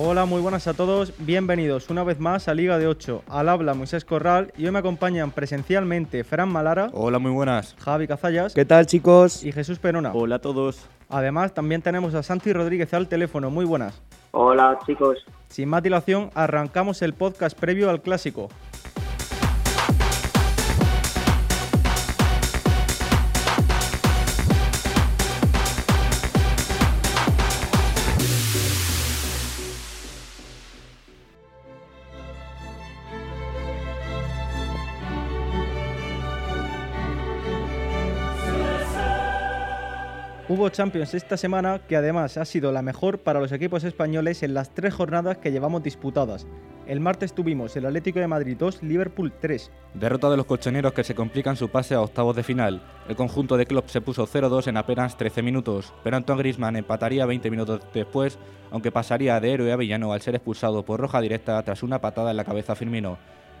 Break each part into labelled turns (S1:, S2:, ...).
S1: Hola, muy buenas a todos. Bienvenidos una vez más a Liga de 8. Al habla Moisés Corral y hoy me acompañan presencialmente Fran Malara,
S2: Hola, muy buenas.
S1: Javi Cazallas
S3: ¿Qué tal, chicos?
S1: y Jesús Perona.
S2: Hola a todos.
S1: Además, también tenemos a Santi Rodríguez al teléfono. Muy buenas.
S4: Hola chicos,
S1: Sin más dilación, arrancamos el podcast previo al clásico. Hubo Champions esta semana que además ha sido la mejor para los equipos españoles en las tres jornadas que llevamos disputadas. El martes tuvimos el Atlético de Madrid 2, Liverpool 3.
S2: Derrota de los colchoneros que se complican su pase a octavos de final. El conjunto de Klopp se puso 0-2 en apenas 13 minutos, pero Antoine Griezmann empataría 20 minutos después, aunque pasaría de héroe a villano al ser expulsado por roja directa tras una patada en la cabeza a Firmino.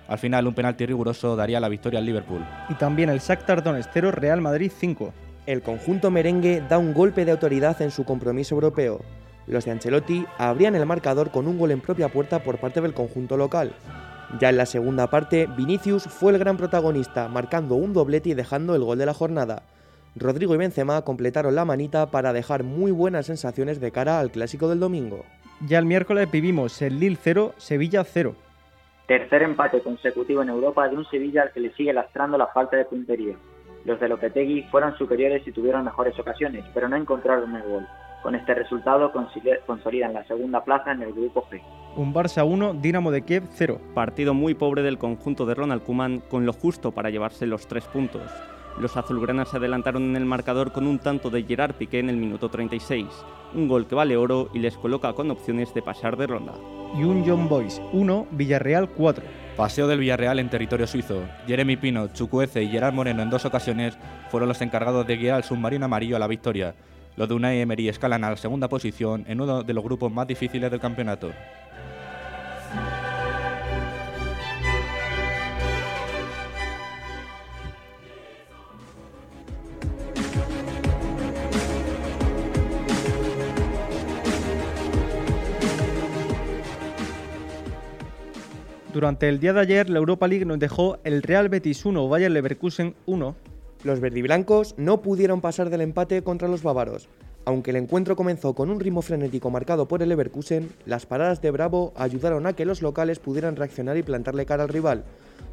S2: Al final, un penalti riguroso daría la victoria al Liverpool.
S1: Y también el Shakhtar Donetsk 0, Real Madrid 5.
S3: El conjunto merengue da un golpe de autoridad en su compromiso europeo. Los de Ancelotti abrían el marcador con un gol en propia puerta por parte del conjunto local. Ya en la segunda parte, Vinicius fue el gran protagonista, marcando un doblete y dejando el gol de la jornada. Rodrigo y Benzema completaron la manita para dejar muy buenas sensaciones de cara al clásico del domingo.
S1: Ya el miércoles vivimos el Lille 0, Sevilla 0.
S4: tercer empate consecutivo en Europa de un Sevilla al que le sigue lastrando la falta de puntería. Los de Lopetegui fueron superiores y tuvieron mejores ocasiones, pero no encontraron el gol. Con este resultado consolidan la segunda plaza en el grupo G.
S1: Un Barça 1, Dinamo de Kiev 0.
S5: Partido muy pobre del conjunto de Ronald Koeman con lo justo para llevarse los tres puntos. Los azulgranas se adelantaron en el marcador con un tanto de Gerard Piqué en el minuto 36, un gol que vale oro y les coloca con opciones de pasar de ronda.
S1: Y un John Boys 1, Villarreal 4.
S2: Paseo del Villarreal en territorio suizo. Jeremy Pino, Chucuece y Gerard Moreno en dos ocasiones fueron los encargados de guiar al submarino amarillo a la victoria. Los de Unai Emery escalan a la segunda posición en uno de los grupos más difíciles del campeonato.
S1: Durante el día de ayer, la Europa League nos dejó el Real Betis 1, Bayer Leverkusen 1.
S3: Los verdiblancos no pudieron pasar del empate contra los bávaros. Aunque el encuentro comenzó con un ritmo frenético marcado por el Leverkusen, las paradas de Bravo ayudaron a que los locales pudieran reaccionar y plantarle cara al rival.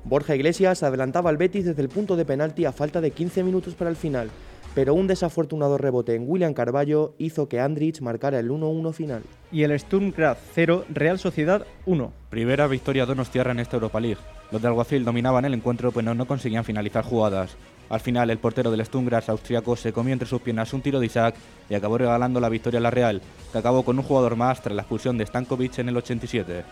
S3: Borja Iglesias adelantaba al Betis desde el punto de penalti a falta de 15 minutos para el final, pero un desafortunado rebote en William Carballo hizo que Andrich marcara el 1-1 final.
S1: Y el Sturm Graz 0, Real Sociedad 1.
S2: Primera victoria Donostiarra en esta Europa League. Los de Alguacil dominaban el encuentro pero no conseguían finalizar jugadas. Al final, el portero del Stungras austriaco se comió entre sus piernas un tiro de Isaac y acabó regalando la victoria a la Real, que acabó con un jugador más tras la expulsión de Stankovic en el 87.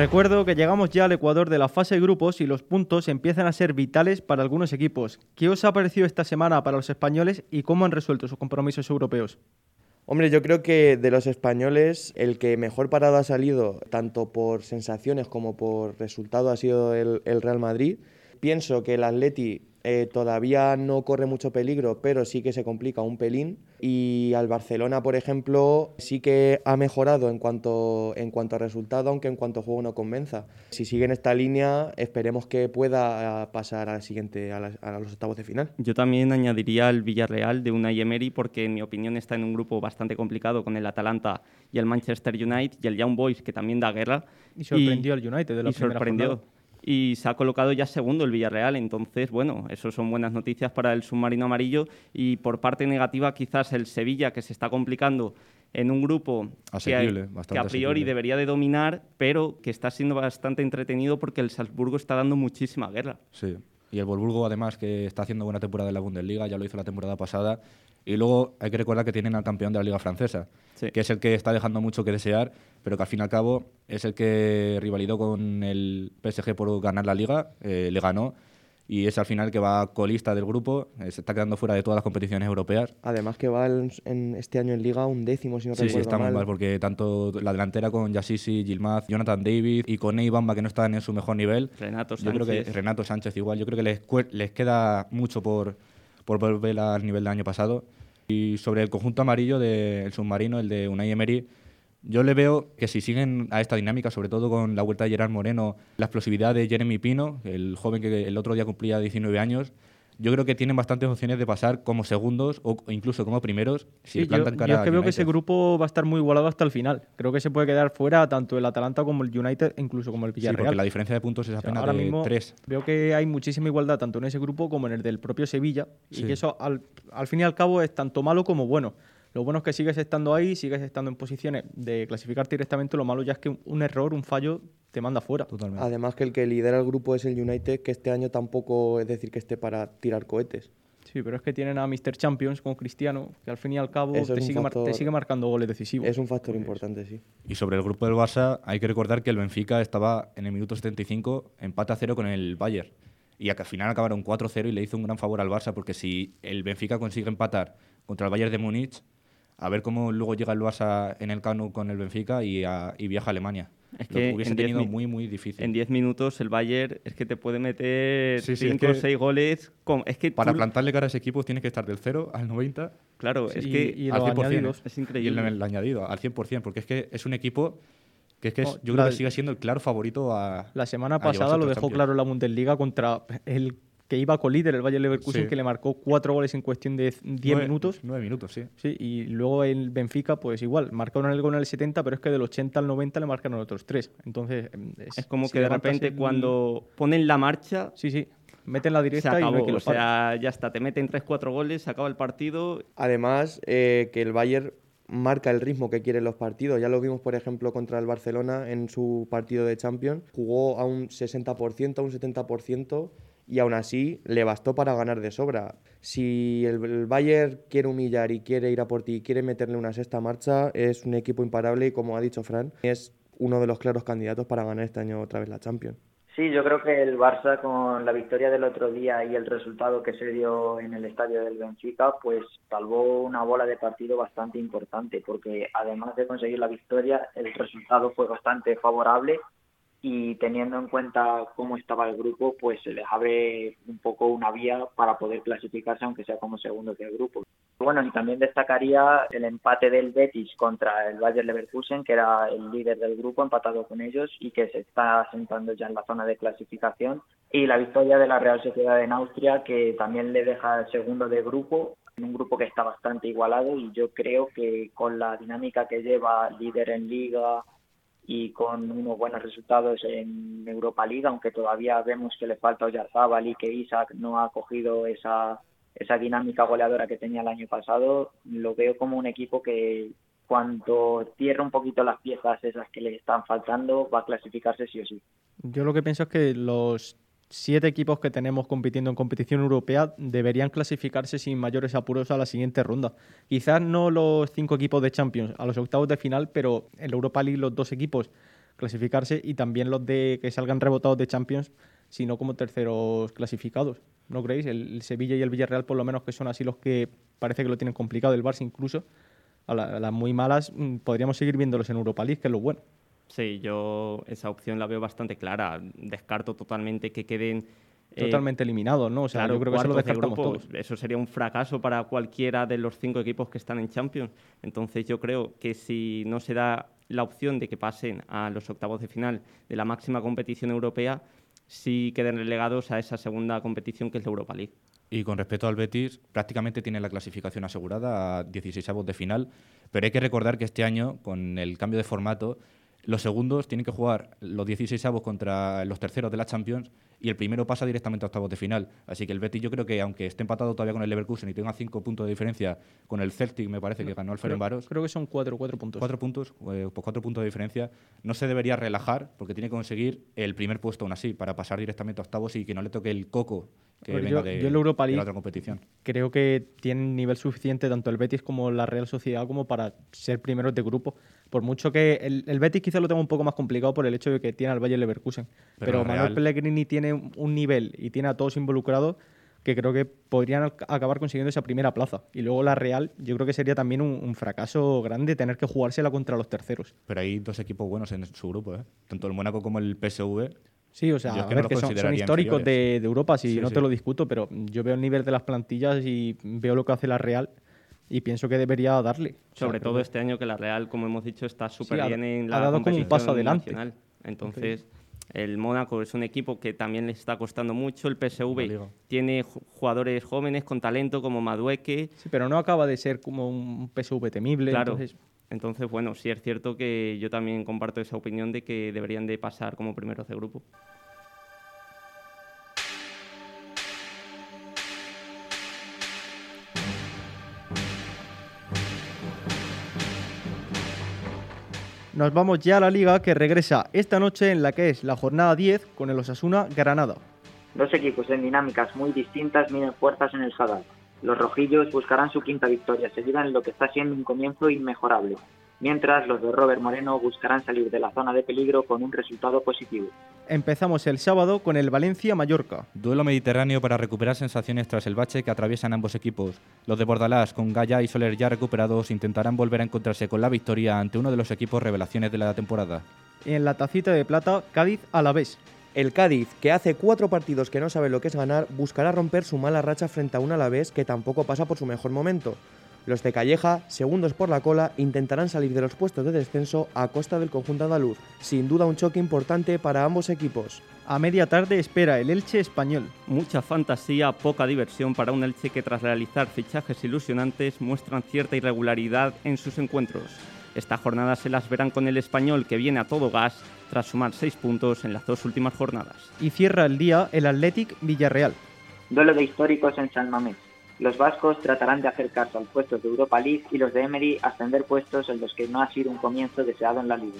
S1: Recuerdo que llegamos ya al Ecuador de la fase de grupos y los puntos empiezan a ser vitales para algunos equipos. ¿Qué os ha parecido esta semana para los españoles y cómo han resuelto sus compromisos europeos?
S3: Hombre, yo creo que de los españoles el que mejor parado ha salido, tanto por sensaciones como por resultado, ha sido el, el Real Madrid. Pienso que el Atleti eh, todavía no corre mucho peligro, pero sí que se complica un pelín. Y al Barcelona, por ejemplo, sí que ha mejorado en cuanto, en cuanto a resultado, aunque en cuanto a juego no convenza. Si sigue en esta línea, esperemos que pueda eh, pasar a, la siguiente, a, la- a los octavos de final.
S5: Yo también añadiría al Villarreal de Unai Emery porque en mi opinión está en un grupo bastante complicado con el Atalanta y el Manchester United y el Young Boys que también da guerra.
S1: Y sorprendió al United de la
S5: y
S1: primera
S5: sorprendió.
S1: jornada.
S5: Y se ha colocado ya segundo el Villarreal, entonces, bueno, eso son buenas noticias para el submarino amarillo. Y por parte negativa, quizás el Sevilla, que se está complicando en un grupo que,
S2: Asequible,
S5: hay-
S2: bastante
S5: que a priori debería de dominar, pero que está siendo bastante entretenido porque el Salzburgo está dando muchísima guerra.
S2: Sí. Y el Wolfsburgo, además, que está haciendo buena temporada en la Bundesliga, ya lo hizo la temporada pasada. Y luego hay que recordar que tienen al campeón de la Liga Francesa,
S5: Sí.
S2: que es el que está dejando mucho que desear, pero que al fin y al cabo es el que rivalidó con el PSG por ganar la Liga, eh, le ganó. Y es al final que va colista del grupo, eh, se está quedando fuera de todas las competiciones europeas.
S3: Además que va en, en este año en Liga un décimo, si no
S2: Sí, sí,
S3: recuerdo
S2: está muy
S3: mal.
S2: mal, porque tanto la delantera con Yassisi, Gilmaz, Jonathan David y con Bamba, que no están en su mejor nivel,
S5: Renato
S2: yo creo que
S5: Sánchez.
S2: Renato Sánchez igual, yo creo que les, les queda mucho por, por volver al nivel del año pasado. Y sobre el conjunto amarillo del submarino, el de Unai Emery, yo le veo que si siguen a esta dinámica, sobre todo con la vuelta de Gerard Moreno, la explosividad de Jeremy Pino, el joven que el otro día cumplía 19 años, yo creo que tienen bastantes opciones de pasar como segundos o incluso como primeros si
S1: Sí, yo,
S2: plantan
S1: yo
S2: cara
S1: es que veo que ese grupo va a estar muy igualado hasta el final. Creo que se puede quedar fuera tanto el Atalanta como el United, incluso como el
S2: Sí,
S1: Villarreal.
S2: porque la diferencia de puntos es
S1: O sea,
S2: apenas
S1: ahora
S2: de
S1: mismo
S2: 3.
S1: veo que hay muchísima igualdad tanto en ese grupo como en el del propio Sevilla y
S2: Sí.
S1: que eso al, al fin y al cabo es tanto malo como bueno. Lo bueno es que sigues estando ahí, sigues estando en posiciones de clasificarte directamente, lo malo ya es que un, error, un fallo, te manda fuera.
S2: Totalmente.
S3: Además que el que lidera el grupo es el United, que este año tampoco es decir que esté para tirar cohetes.
S1: Sí, pero es que tienen a Mr. Champions con Cristiano, que al fin y al cabo te sigue, te marcando goles decisivos.
S3: Es un factor importante, sí.
S2: Y sobre el grupo del Barça, hay que recordar que el Benfica estaba en el minuto 75, empate a cero con el Bayern. Y al final acabaron 4-0 y le hizo un gran favor al Barça, porque si el Benfica consigue empatar contra el Bayern de Múnich, a ver cómo luego llega el Barça en el Cano con el Benfica y, a- y viaja a Alemania.
S5: Es
S2: Lo
S5: que
S2: hubiese
S5: en diez
S2: tenido muy, muy difícil.
S5: En 10 minutos el Bayern es que te puede meter
S2: Sí, sí, es
S5: 5 o
S2: que
S5: 6 goles. Con, es que
S2: Para
S5: tú-
S2: plantarle cara a ese equipo tienes que estar del 0 al 90
S5: Claro,
S1: Sí,
S5: es
S1: y-
S5: que
S1: y
S2: al
S1: los
S2: 100%.
S1: añadidos.
S5: es
S2: Y
S5: increíble.
S2: el, el añadido, al 100%, porque es que es un equipo que es que es- yo creo que sigue siendo el claro favorito a.
S1: La semana pasada lo dejó
S2: Champions.
S1: claro la Bundesliga contra el que iba con líder, el Bayern Leverkusen,
S2: Sí.
S1: que le marcó cuatro goles en cuestión de 10
S2: Nueve-
S1: minutos.
S2: Nueve minutos, sí.
S1: Sí, y luego el Benfica, pues igual, marcaron el gol en el 70, pero es que del 80 al 90 le marcaron otros tres. Entonces, em,
S5: Es como
S1: si
S5: que de repente
S1: el-
S5: cuando ponen la marcha,
S1: Sí, sí, meten la
S5: se
S1: directa y no
S5: acabó.
S1: quien
S5: O sea, ya está, te meten 3-4 goles, se acaba el partido.
S3: Además, eh, que el Bayern marca el ritmo que quieren los partidos. Ya lo vimos, por ejemplo, contra el Barcelona en su partido de Champions. Jugó a un 60%, a un 70% y aún así le bastó para ganar de sobra. Si el, el Bayern quiere humillar y quiere ir a por ti y quiere meterle una sexta marcha, es un equipo imparable y como ha dicho Fran, es uno de los claros candidatos para ganar este año otra vez la Champions.
S4: Sí, yo creo que el Barça con la victoria del otro día y el resultado que se dio en el estadio del Benfica, pues salvó una bola de partido bastante importante, porque además de conseguir la victoria, el resultado fue bastante favorable y teniendo en cuenta cómo estaba el grupo, pues se les abre un poco una vía para poder clasificarse, aunque sea como segundos del grupo. Bueno, y también destacaría el empate del Betis contra el Bayer Leverkusen, que era el líder del grupo, empatado con ellos y que se está asentando ya en la zona de clasificación. Y la victoria de la Real Sociedad en Austria, que también le deja el segundo de grupo, en un grupo que está bastante igualado y yo creo que con la dinámica que lleva líder en liga, y con unos buenos resultados en Europa League, aunque todavía vemos que le falta Oyarzábal y que Isaac no ha cogido esa, esa dinámica goleadora que tenía el año pasado, lo veo como un equipo que cuando cierra un poquito las piezas esas que le están faltando, va a clasificarse sí o sí.
S1: Yo lo que pienso es que los siete equipos que tenemos compitiendo en competición europea deberían clasificarse sin mayores apuros a la siguiente ronda. Quizás no los cinco equipos de Champions a los octavos de final, pero en Europa League los dos equipos clasificarse y también los de que salgan rebotados de Champions, sino como terceros clasificados. ¿No creéis? El, Sevilla y el Villarreal, por lo menos, que son así los que parece que lo tienen complicado, el Barça incluso. A las muy malas mm, podríamos seguir viéndolos en Europa League, que es lo bueno.
S5: Sí, yo esa opción la veo bastante clara. Descarto totalmente que queden eh,
S1: Totalmente eliminados, ¿no? O sea,
S5: claro,
S1: yo creo que eso lo
S5: de
S1: descartamos
S5: grupo.
S1: todos.
S5: Eso sería un fracaso para cualquiera de los cinco equipos que están en Champions. Entonces yo creo que si no se da la opción de que pasen a los octavos de final de la máxima competición europea, sí queden relegados a esa segunda competición que es la Europa League.
S2: Y con respecto al Betis, prácticamente tiene la clasificación asegurada a 16 avos de final, pero hay que recordar que este año, con el cambio de formato, los segundos tienen que jugar los 16 avos contra los terceros de la Champions y el primero pasa directamente a octavos de final. Así que el Betis yo creo que aunque esté empatado todavía con el Leverkusen y tenga cinco puntos de diferencia con el Celtic, me parece que ganó el
S1: Creo,
S2: Ferencváros,
S1: creo que son cuatro, cuatro puntos.
S2: cuatro puntos, eh, pues cuatro puntos de diferencia, no se debería relajar porque tiene que conseguir el primer puesto aún así para pasar directamente a octavos y que no le toque el coco que venga
S1: yo-
S2: de,
S1: yo en la Europa
S2: de
S1: League-
S2: la otra competición.
S1: Creo que tienen nivel suficiente tanto el Betis como la Real Sociedad como para ser primeros de grupo. Por mucho que el, el Betis quizá lo tenga un poco más complicado por el hecho de que tiene al Bayern Leverkusen.
S2: Pero
S1: Pero, Manuel Pellegrini tiene tiene un nivel y tiene a todos involucrados que creo que podrían acabar consiguiendo esa primera plaza. Y luego la Real, yo creo que sería también un, fracaso grande tener que jugársela contra los terceros.
S2: Pero hay dos equipos buenos en su grupo, ¿eh? tanto el Mónaco como el PSV.
S1: Sí, o sea, que, son, históricos de, Europa, si no te lo discuto, pero yo veo el nivel de las plantillas y veo lo que hace la Real y pienso que debería darle.
S5: Sobre todo este año que la Real, como hemos dicho, está súper bien en la
S1: ha dado como un paso adelante.
S5: Entonces, el Mónaco es un equipo que también le está costando mucho. El PSV tiene jugadores jóvenes con talento como Madueque.
S1: Sí, pero no acaba de ser como un PSV temible.
S5: Claro. Entonces... bueno, sí es cierto que yo también comparto esa opinión de que deberían de pasar como primeros de grupo.
S1: Nos vamos ya a la liga que regresa esta noche en la que es la jornada 10 con el Osasuna Granada.
S4: Dos equipos en dinámicas muy distintas miden fuerzas en el Sadar. Los rojillos buscarán su quinta victoria seguida en lo que está siendo un comienzo inmejorable mientras los de Robert Moreno buscarán salir de la zona de peligro con un resultado positivo.
S1: Empezamos el sábado con el Valencia-Mallorca.
S2: Duelo mediterráneo para recuperar sensaciones tras el bache que atraviesan ambos equipos. Los de Bordalás, con Gaya y Soler ya recuperados, intentarán volver a encontrarse con la victoria ante uno de los equipos revelaciones de la temporada.
S1: En la tacita de plata, Cádiz a la vez.
S3: El Cádiz, que hace cuatro partidos que no sabe lo que es ganar, buscará romper su mala racha frente a un Alavés que tampoco pasa por su mejor momento. Los de Calleja, segundos por la cola, intentarán salir de los puestos de descenso a costa del conjunto andaluz. Sin duda un choque importante para ambos equipos.
S1: A media tarde espera el Elche español.
S5: Mucha fantasía, poca diversión para un Elche que tras realizar fichajes ilusionantes muestran cierta irregularidad en sus encuentros. Esta jornada se las verán con el español que viene a todo gas tras sumar seis puntos en las dos últimas jornadas.
S1: Y cierra el día el Athletic Villarreal.
S4: Duelo de históricos en San Mamés. Los vascos tratarán de acercarse al puesto de Europa League y los de Emery ascender puestos en los que no ha sido un comienzo deseado en la liga.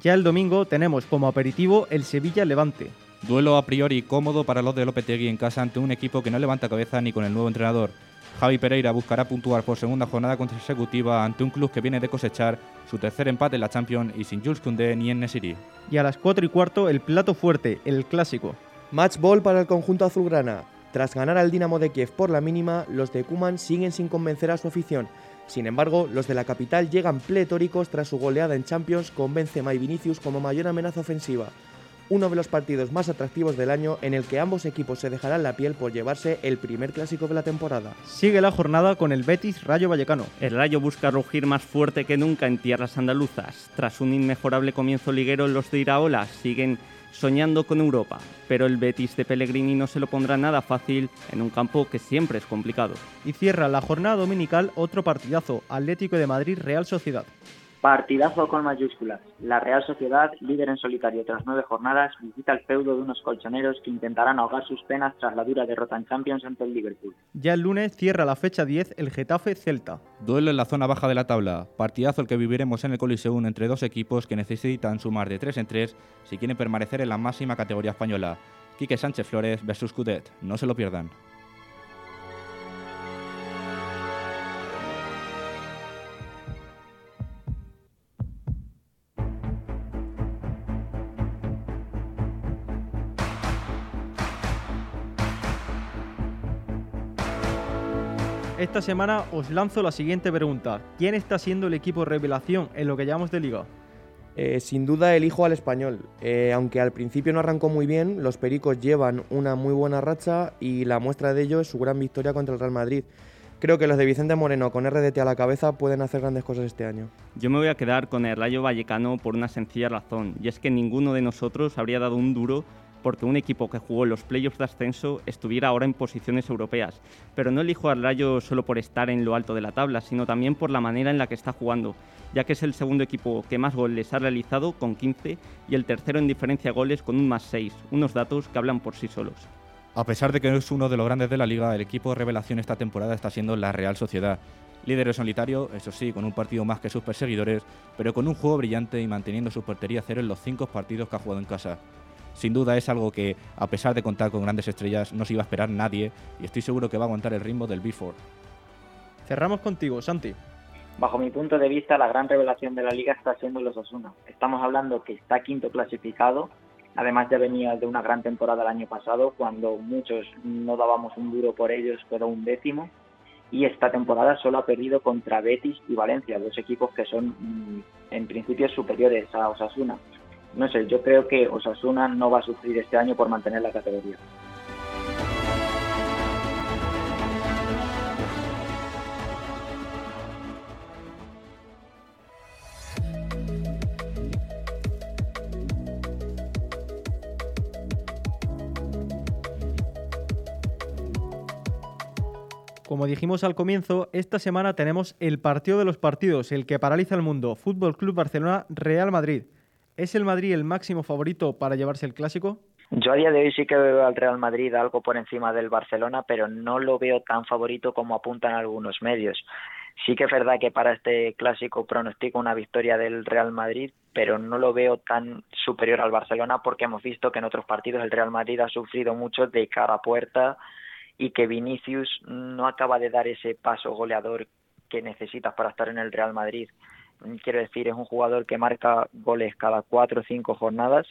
S1: Ya el domingo tenemos como aperitivo el Sevilla-Levante.
S2: Duelo a priori cómodo para los de Lopetegui en casa ante un equipo que no levanta cabeza ni con el nuevo entrenador. Javi Pereira buscará puntuar por segunda jornada consecutiva ante un club que viene de cosechar su tercer empate en la Champions y sin Jules Koundé ni en Nesiri.
S1: Y a las 4 y cuarto el plato fuerte, el clásico.
S3: Match ball para el conjunto azulgrana. Tras ganar al Dinamo de Kiev por la mínima, los de Kuman siguen sin convencer a su afición. Sin embargo, los de la capital llegan pletóricos tras su goleada en Champions con Benzema y Vinicius como mayor amenaza ofensiva. Uno de los partidos más atractivos del año en el que ambos equipos se dejarán la piel por llevarse el primer clásico de la temporada.
S1: Sigue la jornada con el Betis Rayo Vallecano.
S5: El Rayo busca rugir más fuerte que nunca en tierras andaluzas. Tras un inmejorable comienzo liguero, los de Iraola siguen soñando con Europa, pero el Betis de Pellegrini no se lo pondrá nada fácil en un campo que siempre es complicado.
S1: Y cierra la jornada dominical otro partidazo, Atlético de Madrid Real Sociedad.
S4: Partidazo con mayúsculas. La Real Sociedad, líder en solitario tras nueve jornadas, visita el feudo de unos colchoneros que intentarán ahogar sus penas tras la dura derrota en Champions ante el Liverpool.
S1: Ya el lunes cierra la fecha 10 el Getafe Celta.
S2: Duelo en la zona baja de la tabla. Partidazo el que viviremos en el Coliseum entre dos equipos que necesitan sumar de 3 en 3 si quieren permanecer en la máxima categoría española. Quique Sánchez Flores versus Cudet. No se lo pierdan.
S1: Esta semana os lanzo la siguiente pregunta. ¿Quién está siendo el equipo revelación en lo que llamamos de liga?
S3: Eh, sin duda elijo al español. Eh, aunque al principio no arrancó muy bien, los Pericos llevan una muy buena racha y la muestra de ello es su gran victoria contra el Real Madrid. Creo que los de Vicente Moreno con RDT a la cabeza pueden hacer grandes cosas este año.
S5: Yo me voy a quedar con el Rayo Vallecano por una sencilla razón, y es que ninguno de nosotros habría dado un duro porque un equipo que jugó los playoffs de ascenso estuviera ahora en posiciones europeas. Pero no elijo al Rayo solo por estar en lo alto de la tabla, sino también por la manera en la que está jugando, ya que es el segundo equipo que más goles ha realizado con 15 y el tercero en diferencia de goles con un más 6, unos datos que hablan por sí solos.
S2: A pesar de que no es uno de los grandes de la liga, el equipo de revelación esta temporada está siendo la Real Sociedad. Líder en solitario, eso sí, con un partido más que sus perseguidores, pero con un juego brillante y manteniendo su portería cero en los cinco partidos que ha jugado en casa sin duda es algo que, a pesar de contar con grandes estrellas, no se iba a esperar nadie y estoy seguro que va a aguantar el ritmo del B4.
S1: Cerramos contigo, Santi.
S4: Bajo mi punto de vista, la gran revelación de la liga está siendo los Osuna. Estamos hablando que está quinto clasificado, Además ya venía de una gran temporada el año pasado, cuando muchos no dábamos un duro por ellos, quedó un décimo. Y esta temporada solo ha perdido contra Betis y Valencia, dos equipos que son mm, en principio superiores a Osasuna. No sé, yo creo que Osasuna no va a sufrir este año por mantener la categoría.
S1: Como dijimos al comienzo, esta semana tenemos el partido de los partidos, el que paraliza el mundo, Fútbol Club Barcelona Real Madrid. ¿Es el Madrid el máximo favorito para llevarse el clásico?
S4: Yo a día de hoy sí que veo al Real Madrid algo por encima del Barcelona, pero no lo veo tan favorito como apuntan algunos medios. Sí que es verdad que para este clásico pronostico una victoria del Real Madrid, pero no lo veo tan superior al Barcelona porque hemos visto que en otros partidos el Real Madrid ha sufrido mucho de cara a puerta, y que Vinicius no acaba de dar ese paso goleador que necesitas para estar en el Real Madrid. Quiero decir, es un jugador que marca goles cada cuatro o cinco jornadas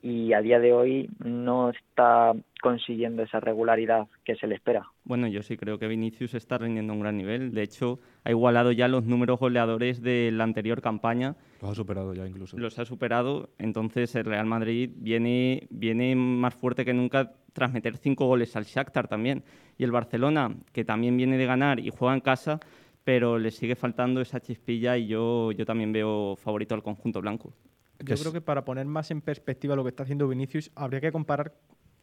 S4: y a día de hoy no está consiguiendo esa regularidad que se le espera.
S5: Bueno, yo sí creo que Vinicius está rindiendo a un gran nivel. De hecho, ha igualado ya los números goleadores de la anterior campaña.
S2: Los ha superado ya incluso.
S5: Los ha superado. Entonces el Real Madrid viene, viene más fuerte que nunca tras meter cinco goles al Shakhtar también. Y el Barcelona, que también viene de ganar y juega en casa, pero le sigue faltando esa chispilla y yo, yo también veo favorito al conjunto blanco.
S1: Yo creo que para poner más en perspectiva lo que está haciendo Vinicius, habría que comparar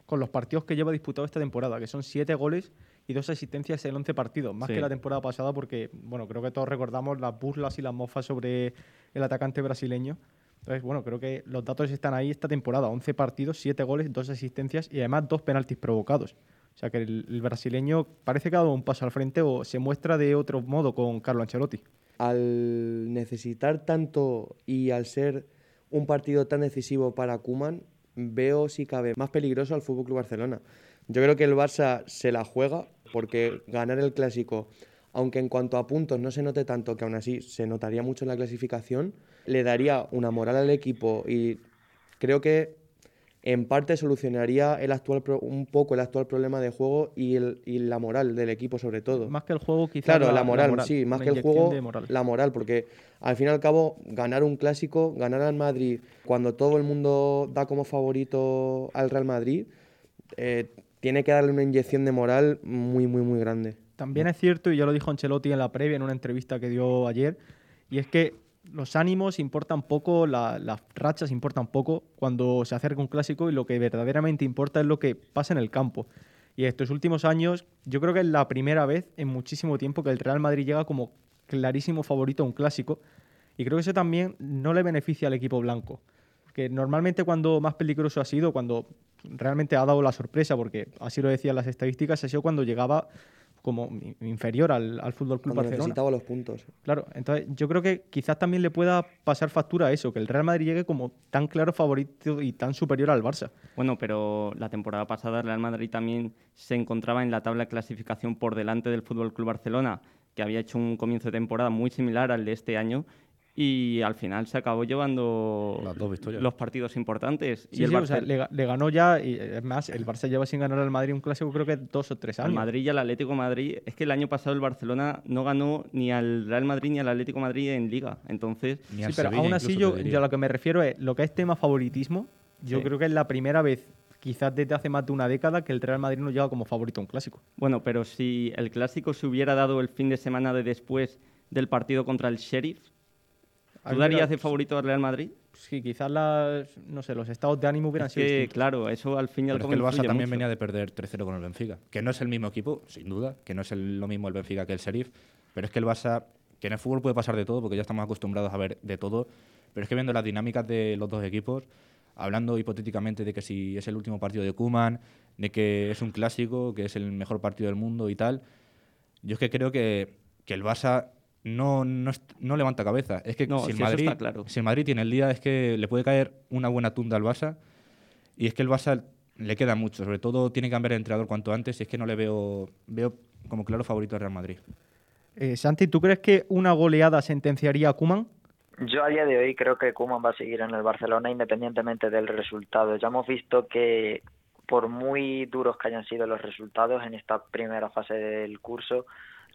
S1: con los partidos que lleva disputado esta temporada, que son siete goles y dos asistencias en 11 partidos, más que la temporada pasada, porque, bueno, creo que todos recordamos las burlas y las mofas sobre el atacante brasileño. Entonces, bueno, creo que los datos están ahí esta temporada, 11 partidos, siete goles, dos asistencias y además dos penaltis provocados. O sea que el, el brasileño parece que ha dado un paso al frente o se muestra de otro modo con Carlo Ancelotti.
S3: Al necesitar tanto y al ser un partido tan decisivo para Kuman, veo si cabe más peligroso al Club Barcelona. Yo creo que el Barça se la juega porque ganar el clásico, aunque en cuanto a puntos no se note tanto, que aún así se notaría mucho en la clasificación, le daría una moral al equipo y creo que en parte solucionaría el actual un poco el actual problema de juego y, el, y, la moral del equipo sobre todo.
S1: Más que el juego, quizás.
S3: Claro, la, moral, sí, más que el juego, la moral, porque al fin y al cabo, ganar un clásico, ganar al Madrid, cuando todo el mundo da como favorito al Real Madrid, eh, tiene que darle una inyección de moral muy, muy, muy grande.
S1: También es cierto, y ya lo dijo Ancelotti en la previa, en una entrevista que dio ayer, y es que los ánimos importan poco, las rachas importan poco cuando se acerca un clásico y lo que verdaderamente importa es lo que pasa en el campo. Y estos últimos años, yo creo que es la primera vez en muchísimo tiempo que el Real Madrid llega como clarísimo favorito a un clásico. Y creo que eso también no le beneficia al equipo blanco. Porque normalmente cuando más peligroso ha sido, cuando realmente ha dado la sorpresa, porque así lo decían las estadísticas, ha sido cuando llegaba como inferior al, al Fútbol Club Barcelona.
S3: necesitaba los puntos.
S1: Claro, entonces yo creo que quizás también le pueda pasar factura a eso, que el Real Madrid llegue como tan claro favorito y tan superior al Barça.
S5: Bueno, pero la temporada pasada el Real Madrid también se encontraba en la tabla de clasificación por delante del Fútbol Club Barcelona, que había hecho un comienzo de temporada muy similar al de este año y al final se acabó llevando los partidos importantes.
S1: y el le, ganó ya, y es más, el Barça lleva sin ganar al Madrid un clásico creo que dos o tres años.
S5: Al Madrid y al Atlético Madrid, es que el año pasado el Barcelona no ganó ni al Real Madrid ni al Atlético Madrid en Liga, entonces...
S1: sí, pero aún así yo, yo, a lo que me refiero es, lo que es tema favoritismo, yo creo que es la primera vez quizás desde hace más de una década que el Real Madrid no llega como favorito a un clásico.
S5: Bueno, pero si el clásico se hubiera dado el fin de semana de después del partido contra el Sheriff, ¿Tú darías de favorito al Real Madrid?
S1: Sí, quizás las, no sé, los estados de ánimo hubieran sido
S5: que, Claro, eso al fin y al
S2: cabo. el Barça también venía de perder 3-0 con el Benfica, que no es el mismo equipo, sin duda, que no es lo mismo el Benfica que el Sheriff, pero es que el Barça, que en el fútbol puede pasar de todo, porque ya estamos acostumbrados a ver de todo, pero es que viendo las dinámicas de los dos equipos, hablando hipotéticamente de que si es el último partido de Kuman, de que es un clásico, que es el mejor partido del mundo y tal, yo es que creo que, que el Barça no, no, levanta cabeza. Es que si, el Madrid, si el Madrid tiene el día, es que le puede caer una buena tunda al Barça. Y es que el Barça le queda mucho. Sobre todo tiene que cambiar el entrenador cuanto antes. Y es que no le veo, veo como claro favorito al Real Madrid.
S1: Eh, Santi, ¿tú crees que una goleada sentenciaría a Kuman?
S4: Yo a día de hoy creo que Koeman va a seguir en el Barcelona independientemente del resultado. Ya hemos visto que por muy duros que hayan sido los resultados en esta primera fase del curso,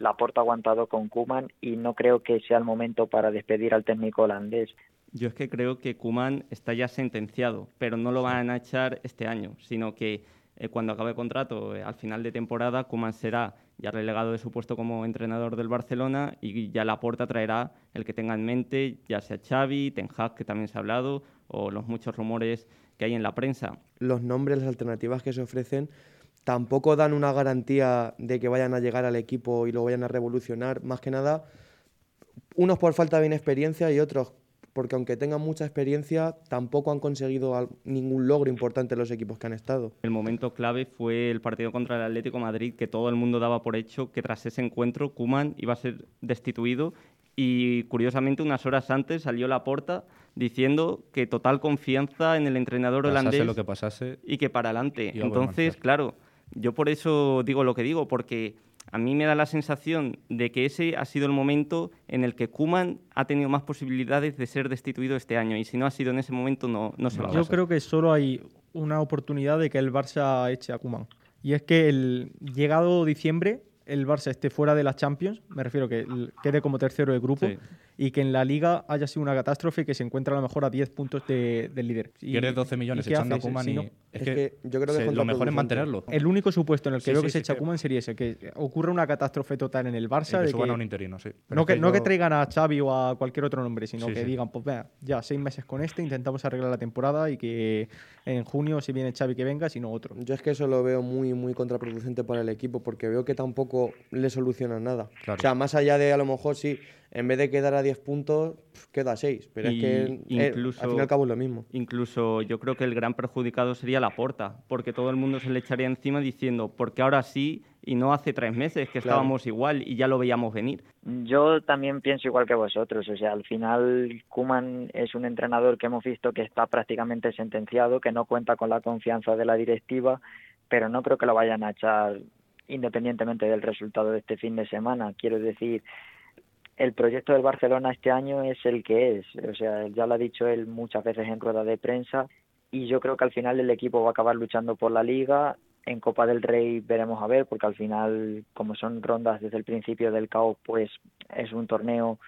S4: Laporta ha aguantado con Kuman y no creo que sea el momento para despedir al técnico holandés.
S5: Yo es que creo que Kuman está ya sentenciado, pero no lo van a echar este año, sino que eh, cuando acabe el contrato, eh, al final de temporada, Kuman será ya relegado de su puesto como entrenador del Barcelona y ya Laporta traerá el que tenga en mente, ya sea Xavi, Ten Hag, que también se ha hablado, o los muchos rumores que hay en la prensa.
S3: Los nombres, las alternativas que se ofrecen tampoco dan una garantía de que vayan a llegar al equipo y lo vayan a revolucionar. Más que nada, unos por falta de inexperiencia y otros porque aunque tengan mucha experiencia, tampoco han conseguido ningún logro importante en los equipos que han estado.
S5: El momento clave fue el partido contra el Atlético Madrid, que todo el mundo daba por hecho que tras ese encuentro Kuman iba a ser destituido y curiosamente unas horas antes salió la porta diciendo que total confianza en el entrenador holandés
S2: lo que pasase
S5: y que para adelante. Entonces, claro, yo por eso digo lo que digo, porque a mí me da la sensación de que ese ha sido el momento en el que Kuman ha tenido más posibilidades de ser destituido este año y si no ha sido en ese momento no, no se va a
S1: Yo creo que solo hay una oportunidad de que el Barça eche a Kuman. Y es que el llegado diciembre el Barça esté fuera de la Champions, me refiero que quede como tercero de grupo, y que en la liga haya sido una catástrofe que se encuentra a lo mejor a 10 puntos del líder.
S2: Y, Pierde 12 millones echando a Koeman y,
S3: es, que, yo creo que
S2: lo mejor es mantenerlo.
S1: El único supuesto en el que veo que se echa Koeman sería ese, que ocurra una catástrofe total en el Barça.
S2: que
S1: de
S2: suban a un interino, sí.
S1: no, que, no que traigan a Xavi o a cualquier otro nombre, sino que digan, pues vea, ya seis meses con este, intentamos arreglar la temporada y que en junio si viene Xavi que venga, si no otro.
S3: Yo es que eso lo veo muy, muy contraproducente para el equipo porque veo que tampoco le soluciona nada. O sea, más allá de a lo mejor sí en vez de quedar a 10 puntos, queda a 6. Pero es que incluso, eh, al fin y al cabo es lo mismo.
S5: Incluso yo creo que el gran perjudicado sería la porta, porque todo el mundo se le echaría encima diciendo, porque ahora sí y no hace tres meses que estábamos igual y ya lo veíamos venir.
S4: Yo también pienso igual que vosotros, o sea, al final Kuman es un entrenador que hemos visto que está prácticamente sentenciado, que no cuenta con la confianza de la directiva, pero no creo que lo vayan a echar independientemente del resultado de este fin de semana. Quiero decir, el proyecto del Barcelona este año es el que es. O sea, ya lo ha dicho él muchas veces en rueda de prensa y yo creo que al final el equipo va a acabar luchando por la liga. En Copa del Rey veremos a ver, porque al final, como son rondas desde el principio del caos, pues es un torneo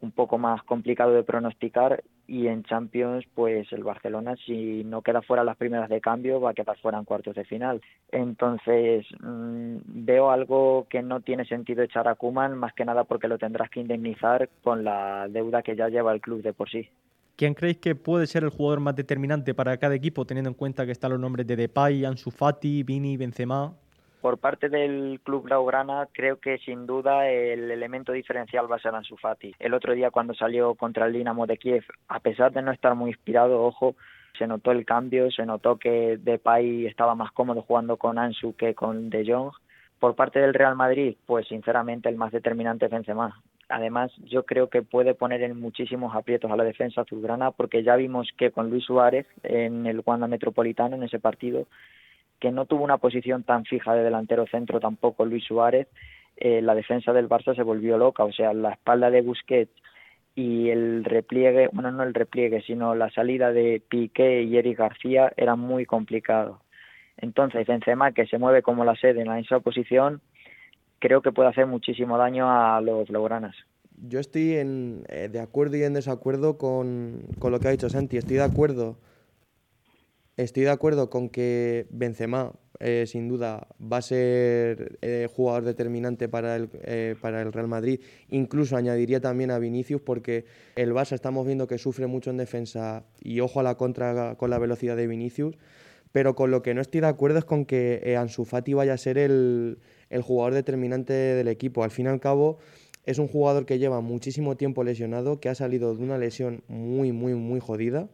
S4: un poco más complicado de pronosticar y en Champions pues el Barcelona si no queda fuera las primeras de cambio va a quedar fuera en cuartos de final entonces mm, veo algo que no tiene sentido echar a Kuman más que nada porque lo tendrás que indemnizar con la deuda que ya lleva el club de por sí
S1: ¿Quién creéis que puede ser el jugador más determinante para cada equipo teniendo en cuenta que están los nombres de Depay, Ansu Fati, Vini, Benzema?
S4: Por parte del club blaugrana, creo que sin duda el elemento diferencial va a ser Ansu Fati. El otro día cuando salió contra el Dinamo de Kiev, a pesar de no estar muy inspirado, ojo, se notó el cambio, se notó que Depay estaba más cómodo jugando con Ansu que con De Jong. Por parte del Real Madrid, pues sinceramente el más determinante es Benzema. Además, yo creo que puede poner en muchísimos aprietos a la defensa azulgrana porque ya vimos que con Luis Suárez en el Wanda Metropolitano, en ese partido, que no tuvo una posición tan fija de delantero centro tampoco Luis Suárez, eh, la defensa del Barça se volvió loca, o sea, la espalda de Busquets y el repliegue, bueno, no el repliegue, sino la salida de Piqué y Eric García era muy complicado. Entonces, Benzema, que se mueve como la sede en esa posición, creo que puede hacer muchísimo daño a los blaugranas.
S3: Yo estoy en, eh, de acuerdo y en desacuerdo con, con lo que ha dicho Santi. Estoy de acuerdo Estoy de acuerdo con que Benzema, eh, sin duda, va a ser eh, jugador determinante para el, eh, para el Real Madrid. Incluso añadiría también a Vinicius, porque el Barça estamos viendo que sufre mucho en defensa y ojo a la contra con la velocidad de Vinicius. Pero con lo que no estoy de acuerdo es con que Ansu Fati vaya a ser el, el jugador determinante del equipo. Al fin y al cabo, es un jugador que lleva muchísimo tiempo lesionado, que ha salido de una lesión muy, muy, muy jodida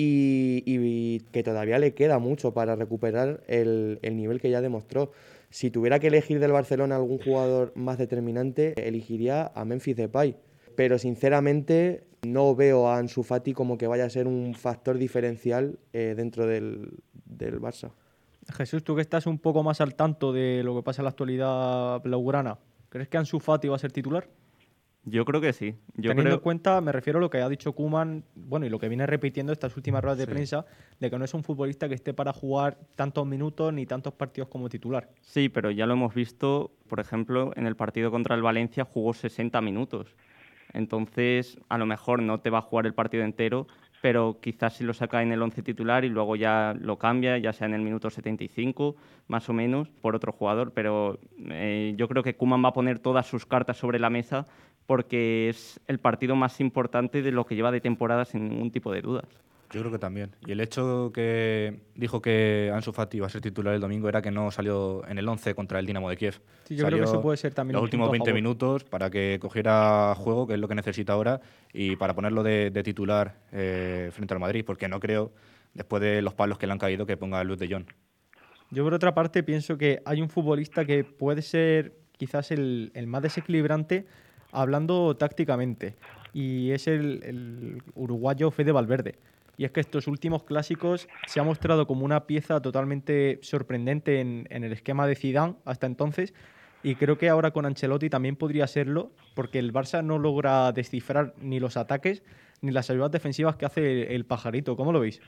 S3: y, que todavía le queda mucho para recuperar el, nivel que ya demostró. Si tuviera que elegir del Barcelona algún jugador más determinante, elegiría a Memphis Depay. Pero sinceramente no veo a Ansu Fati como que vaya a ser un factor diferencial eh, dentro del, del Barça.
S1: Jesús, tú que estás un poco más al tanto de lo que pasa en la actualidad blaugrana, ¿crees que Ansu Fati va a ser titular?
S5: Yo creo que sí. Yo
S1: Teniendo
S5: creo...
S1: en cuenta, me refiero a lo que ha dicho Kuman, bueno, y lo que viene repitiendo estas últimas ruedas de prensa, de que no es un futbolista que esté para jugar tantos minutos ni tantos partidos como titular.
S5: Sí, pero ya lo hemos visto, por ejemplo, en el partido contra el Valencia jugó 60 minutos. Entonces, a lo mejor no te va a jugar el partido entero, pero quizás si lo saca en el 11 titular y luego ya lo cambia, ya sea en el minuto 75, más o menos, por otro jugador. Pero eh, yo creo que Kuman va a poner todas sus cartas sobre la mesa porque es el partido más importante de lo que lleva de temporada sin ningún tipo de dudas.
S2: Yo creo que también. Y el hecho que dijo que Ansu Fati iba a ser titular el domingo era que no salió en el 11 contra el Dinamo de Kiev.
S1: Sí, yo creo que eso puede ser también
S2: los últimos
S1: punto a
S2: 20
S1: favor.
S2: minutos para que cogiera juego, que es lo que necesita ahora, y para ponerlo de, de titular eh, frente al Madrid, porque no creo, después de los palos que le han caído, que ponga Luz de Jong.
S1: Yo por otra parte pienso que hay un futbolista que puede ser quizás el, el más desequilibrante hablando tácticamente y es el, el uruguayo Fede Valverde. Y es que estos últimos clásicos se ha mostrado como una pieza totalmente sorprendente en, el esquema de Zidane hasta entonces y creo que ahora con Ancelotti también podría serlo porque el Barça no logra descifrar ni los ataques ni las ayudas defensivas que hace el pajarito. ¿Cómo lo veis?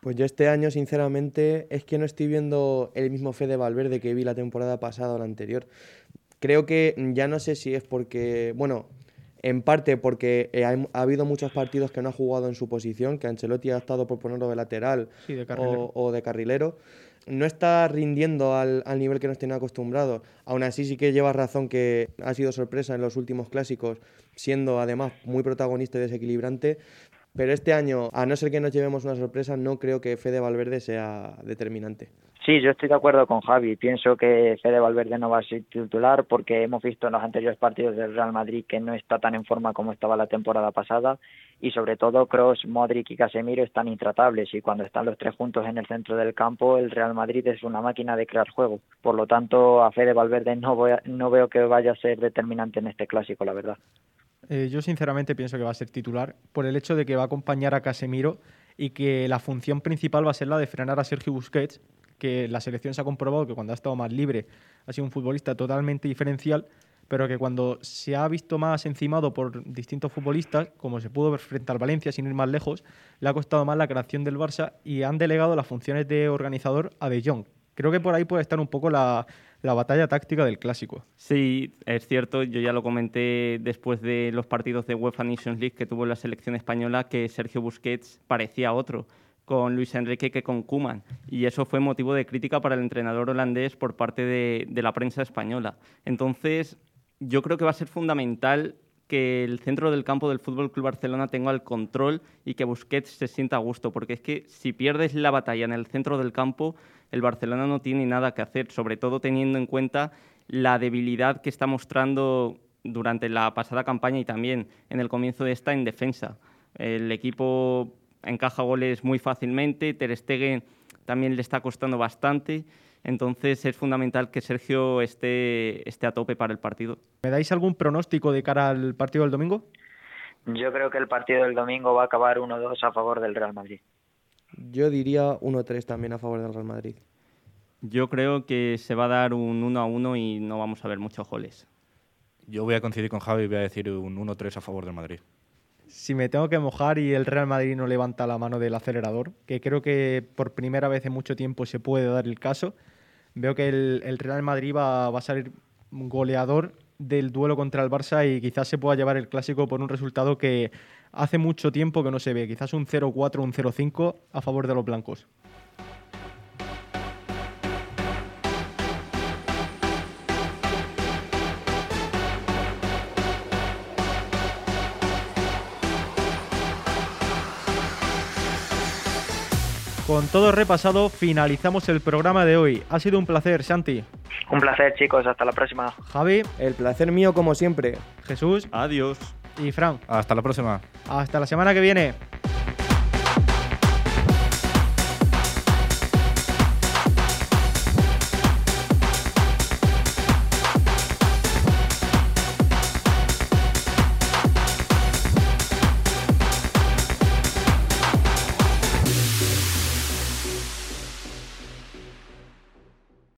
S3: Pues yo este año, sinceramente, es que no estoy viendo el mismo Fede Valverde que vi la temporada pasada o la anterior. Creo que ya no sé si es porque, bueno, en parte porque eh, ha, ha habido muchos partidos que no ha jugado en su posición, que Ancelotti ha estado por ponerlo de lateral
S1: Sí, de
S3: o, o de carrilero. No está rindiendo al, al nivel que nos tiene acostumbrados. Aún así sí que lleva razón que ha sido sorpresa en los últimos clásicos, siendo además muy protagonista y desequilibrante. Pero este año, a no ser que nos llevemos una sorpresa, no creo que Fede Valverde sea determinante.
S4: Sí, yo estoy de acuerdo con Javi. Pienso que Fede Valverde no va a ser titular porque hemos visto en los anteriores partidos del Real Madrid que no está tan en forma como estaba la temporada pasada y sobre todo Kroos, Modric y Casemiro están intratables y cuando están los tres juntos en el centro del campo el Real Madrid es una máquina de crear juego. Por lo tanto, a Fede Valverde no veo que vaya a ser determinante en este clásico, la verdad.
S1: Eh, yo sinceramente pienso que va a ser titular por el hecho de que va a acompañar a Casemiro y que la función principal va a ser la de frenar a Sergio Busquets, que la selección se ha comprobado que cuando ha estado más libre ha sido un futbolista totalmente diferencial, pero que cuando se ha visto más encimado por distintos futbolistas, como se pudo ver frente al Valencia sin ir más lejos, le ha costado más la creación del Barça y han delegado las funciones de organizador a De Jong. Creo que por ahí puede estar un poco la, la batalla táctica del clásico.
S5: Sí, es cierto, yo ya lo comenté después de los partidos de UEFA Nations League que tuvo la selección española que Sergio Busquets parecía otro con Luis Enrique que con Kuman y eso fue motivo de crítica para el entrenador holandés por parte de, la prensa española. Entonces, yo creo que va a ser fundamental que el centro del campo del Fútbol Club Barcelona tenga el control y que Busquets se sienta a gusto, porque es que si pierdes la batalla en el centro del campo, el Barcelona no tiene nada que hacer, sobre todo teniendo en cuenta la debilidad que está mostrando durante la pasada campaña y también en el comienzo de esta en defensa. El equipo encaja goles muy fácilmente, Ter Stegen también le está costando bastante, entonces es fundamental que Sergio esté, esté a tope para el partido.
S1: ¿Me dais algún pronóstico de cara al partido del domingo?
S4: Yo creo que el partido del domingo va a acabar 1-2 a favor del Real Madrid.
S3: Yo diría 1-3 también a favor del Real Madrid.
S5: Yo creo que se va a dar un 1 a 1 y no vamos a ver muchos goles.
S2: Yo voy a coincidir con Javi y voy a decir un 1-3 a favor del Madrid.
S1: Si me tengo que mojar y el Real Madrid no levanta la mano del acelerador, que creo que por primera vez en mucho tiempo se puede dar el caso, veo que el, Real Madrid va, va a salir goleador del duelo contra el Barça y quizás se pueda llevar el clásico por un resultado que hace mucho tiempo que no se ve, quizás un 0-4, un 0-5 a favor de los blancos. Con todo repasado, finalizamos el programa de hoy. Ha sido un placer, Santi.
S4: Un placer, chicos. Hasta la próxima.
S1: Javi,
S3: El placer mío, como siempre.
S1: Jesús
S5: Adiós.
S1: y Fran.
S2: Hasta la próxima.
S1: Hasta la semana que viene.